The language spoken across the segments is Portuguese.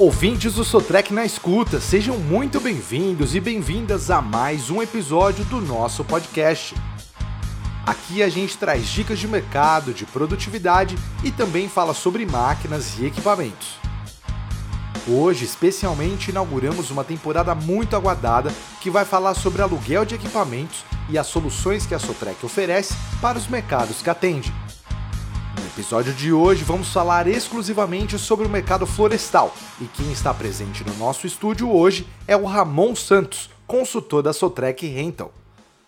Ouvintes do Sotrec na escuta, sejam muito bem-vindos e bem-vindas a mais um episódio do nosso podcast. Aqui a gente traz dicas de mercado, de produtividade e também fala sobre máquinas e equipamentos. Hoje, especialmente, inauguramos uma temporada muito aguardada que vai falar sobre aluguel de equipamentos e as soluções que a Sotrec oferece para os mercados que atende. No episódio de hoje, vamos falar exclusivamente sobre o mercado florestal e quem está presente no nosso estúdio hoje é o Ramon Santos, consultor da Sotrec Rental.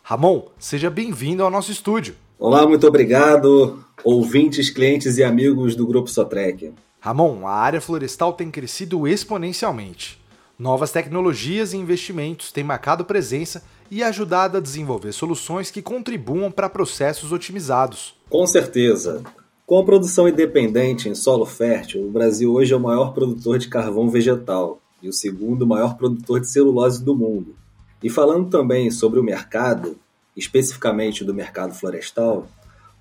Ramon, seja bem-vindo ao nosso estúdio. Olá, muito obrigado, ouvintes, clientes e amigos do Grupo Sotrec. Ramon, a área florestal tem crescido exponencialmente. Novas tecnologias e investimentos têm marcado presença e ajudado a desenvolver soluções que contribuam para processos otimizados. Com certeza. Com produção independente em solo fértil, o Brasil hoje é o maior produtor de carvão vegetal e o segundo maior produtor de celulose do mundo. E falando também sobre o mercado, especificamente do mercado florestal,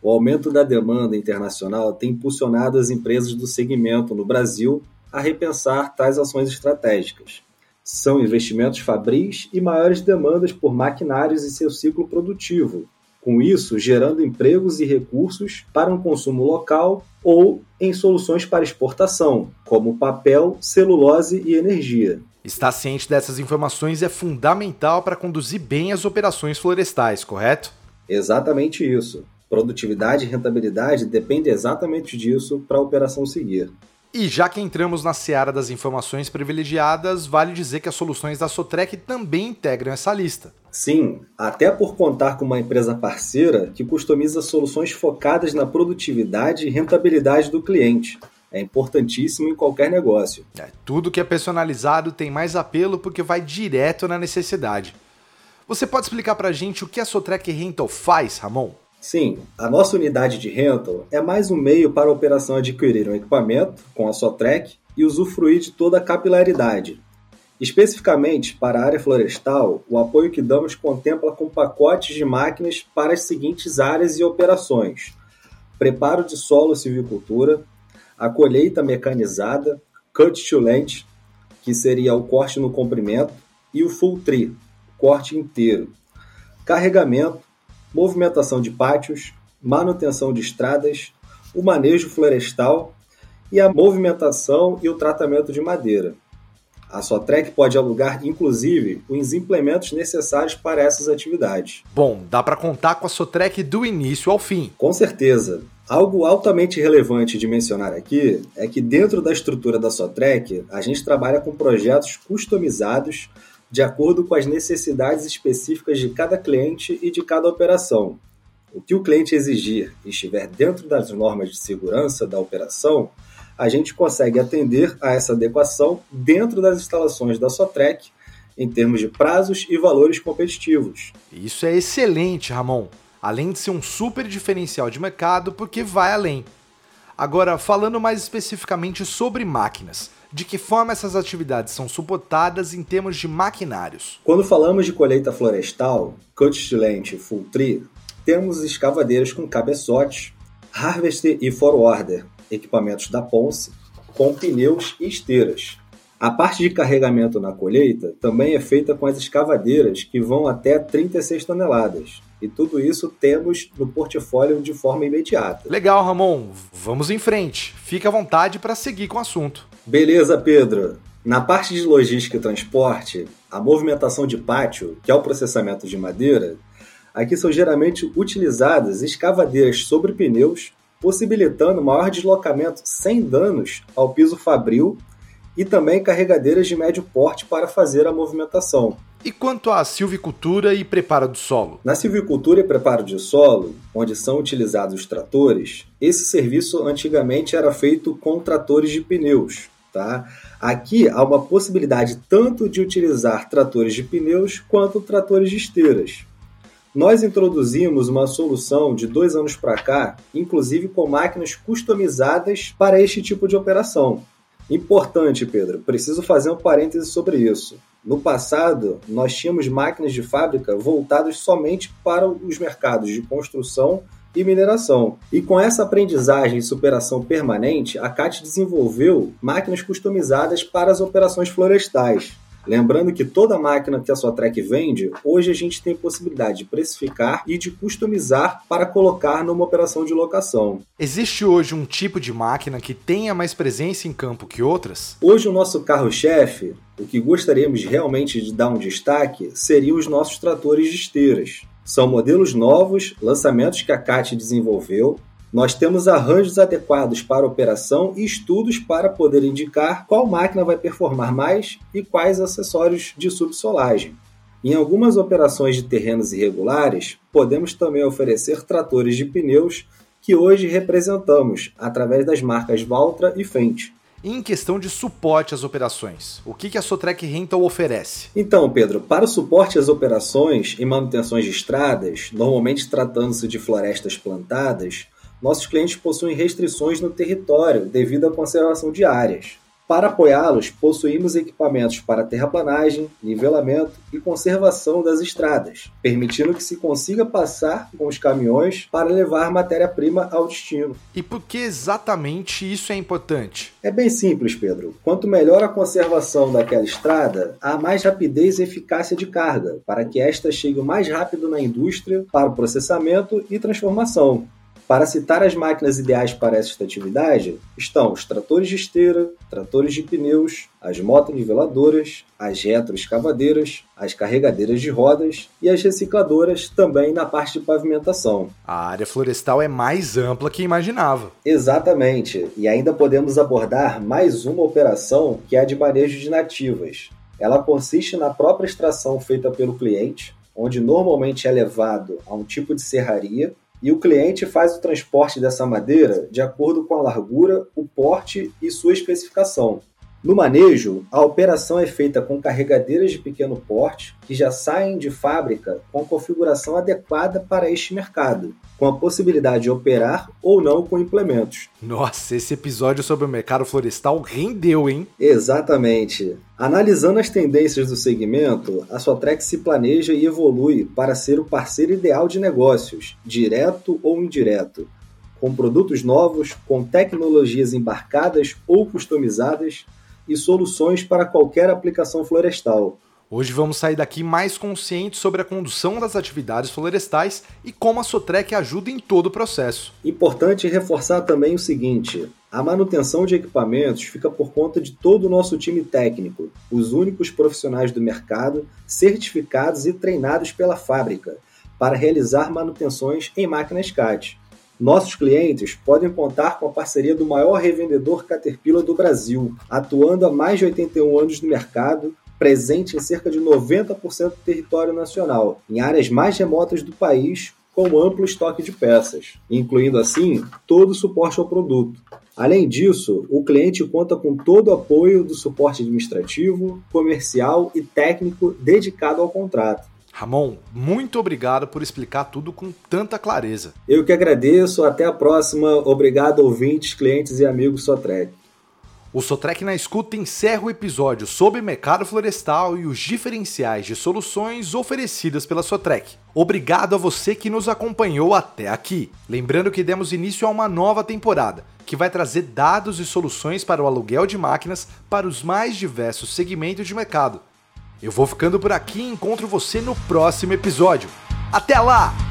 o aumento da demanda internacional tem impulsionado as empresas do segmento no Brasil a repensar tais ações estratégicas. São investimentos fabris e maiores demandas por maquinários e seu ciclo produtivo, com isso gerando empregos e recursos para um consumo local ou em soluções para exportação, como papel, celulose e energia. Estar ciente dessas informações é fundamental para conduzir bem as operações florestais, correto? Exatamente isso. Produtividade e rentabilidade dependem exatamente disso para a operação seguir. E já que entramos na seara das informações privilegiadas, vale dizer que as soluções da Sotrec também integram essa lista. Sim, até por contar com uma empresa parceira que customiza soluções focadas na produtividade e rentabilidade do cliente. É importantíssimo em qualquer negócio. É, tudo que é personalizado tem mais apelo porque vai direto na necessidade. Você pode explicar para a gente o que a Sotrec Rental faz, Ramon? Sim, a nossa unidade de rental é mais um meio para a operação adquirir um equipamento com a Sotrec e usufruir de toda a capilaridade. Especificamente para a área florestal, o apoio que damos contempla com pacotes de máquinas para as seguintes áreas e operações: preparo de solo silvicultura, a colheita mecanizada, cut to length, que seria o corte no comprimento, e o full tree, corte inteiro, carregamento, movimentação de pátios, manutenção de estradas, o manejo florestal e a movimentação e o tratamento de madeira. A Sotrec pode alugar, inclusive, os implementos necessários para essas atividades. Bom, dá para contar com a Sotrec do início ao fim. Com certeza. Algo altamente relevante de mencionar aqui é que dentro da estrutura da Sotrec, a gente trabalha com projetos customizados de acordo com as necessidades específicas de cada cliente e de cada operação. O que o cliente exigir e estiver dentro das normas de segurança da operação, a gente consegue atender a essa adequação dentro das instalações da Sotrec em termos de prazos e valores competitivos. Isso é excelente, Ramon. Além de ser um super diferencial de mercado, porque vai além. Agora, falando mais especificamente sobre máquinas, de que forma essas atividades são suportadas em termos de maquinários? Quando falamos de colheita florestal, cut lente full tree, temos escavadeiras com cabeçotes, harvester e forwarder, equipamentos da Ponce, com pneus e esteiras. A parte de carregamento na colheita também é feita com as escavadeiras que vão até 36 toneladas. E tudo isso temos no portfólio de forma imediata. Legal, Ramon. Vamos em frente. Fique à vontade para seguir com o assunto. Beleza, Pedro. Na parte de logística e transporte, a movimentação de pátio, que é o processamento de madeira, aqui são geralmente utilizadas escavadeiras sobre pneus, possibilitando maior deslocamento sem danos ao piso fabril e também carregadeiras de médio porte para fazer a movimentação. E quanto à silvicultura e preparo do solo? Na silvicultura e preparo de solo, onde são utilizados os tratores, esse serviço antigamente era feito com tratores de pneus. Tá? Aqui há uma possibilidade tanto de utilizar tratores de pneus quanto tratores de esteiras. Nós introduzimos uma solução de dois anos para cá, inclusive com máquinas customizadas para este tipo de operação. Importante, Pedro, preciso fazer um parêntese sobre isso. No passado, nós tínhamos máquinas de fábrica voltadas somente para os mercados de construção e mineração. E com essa aprendizagem e superação permanente, a CAT desenvolveu máquinas customizadas para as operações florestais. Lembrando que toda máquina que a Sotrec vende, hoje a gente tem possibilidade de precificar e de customizar para colocar numa operação de locação. Existe hoje um tipo de máquina que tenha mais presença em campo que outras? Hoje o nosso carro-chefe, o que gostaríamos realmente de dar um destaque, seriam os nossos tratores de esteiras. São modelos novos, lançamentos que a CAT desenvolveu, nós temos arranjos adequados para operação e estudos para poder indicar qual máquina vai performar mais e quais acessórios de subsolagem. Em algumas operações de terrenos irregulares, podemos também oferecer tratores de pneus que hoje representamos através das marcas Valtra e Fendt. Em questão de suporte às operações, o que a Sotrec Rental oferece? Então, Pedro, para o suporte às operações e manutenções de estradas, normalmente tratando-se de florestas plantadas, nossos clientes possuem restrições no território devido à conservação de áreas. Para apoiá-los, possuímos equipamentos para terraplanagem, nivelamento e conservação das estradas, permitindo que se consiga passar com os caminhões para levar matéria-prima ao destino. E por que exatamente isso é importante? É bem simples, Pedro. Quanto melhor a conservação daquela estrada, há mais rapidez e eficácia de carga, para que esta chegue mais rápido na indústria para o processamento e transformação. Para citar as máquinas ideais para esta atividade, estão os tratores de esteira, tratores de pneus, as motoniveladoras, as retroescavadeiras, as carregadeiras de rodas e as recicladoras também na parte de pavimentação. A área florestal é mais ampla que imaginava. Exatamente, e ainda podemos abordar mais uma operação que é a de manejo de nativas. Ela consiste na própria extração feita pelo cliente, onde normalmente é levado a um tipo de serraria e o cliente faz o transporte dessa madeira de acordo com a largura, o porte e sua especificação. No manejo, a operação é feita com carregadeiras de pequeno porte que já saem de fábrica com configuração adequada para este mercado, com a possibilidade de operar ou não com implementos. Nossa, esse episódio sobre o mercado florestal rendeu, hein? Exatamente. Analisando as tendências do segmento, a Sotrex se planeja e evolui para ser o parceiro ideal de negócios, direto ou indireto, com produtos novos, com tecnologias embarcadas ou customizadas e soluções para qualquer aplicação florestal. Hoje vamos sair daqui mais conscientes sobre a condução das atividades florestais e como a Sotrec ajuda em todo o processo. Importante reforçar também o seguinte: a manutenção de equipamentos fica por conta de todo o nosso time técnico, os únicos profissionais do mercado certificados e treinados pela fábrica para realizar manutenções em máquinas CAT. Nossos clientes podem contar com a parceria do maior revendedor Caterpillar do Brasil, atuando há mais de 81 anos no mercado, presente em cerca de 90% do território nacional, em áreas mais remotas do país, com amplo estoque de peças, incluindo assim todo o suporte ao produto. Além disso, o cliente conta com todo o apoio do suporte administrativo, comercial e técnico dedicado ao contrato. Ramon, muito obrigado por explicar tudo com tanta clareza. Eu que agradeço, até a próxima. Obrigado, ouvintes, clientes e amigos Sotrec. O Sotrec na Escuta encerra o episódio sobre mercado florestal e os diferenciais de soluções oferecidas pela Sotrec. Obrigado a você que nos acompanhou até aqui. Lembrando que demos início a uma nova temporada, que vai trazer dados e soluções para o aluguel de máquinas para os mais diversos segmentos de mercado eu vou ficando por aqui e encontro você no próximo episódio. Até lá!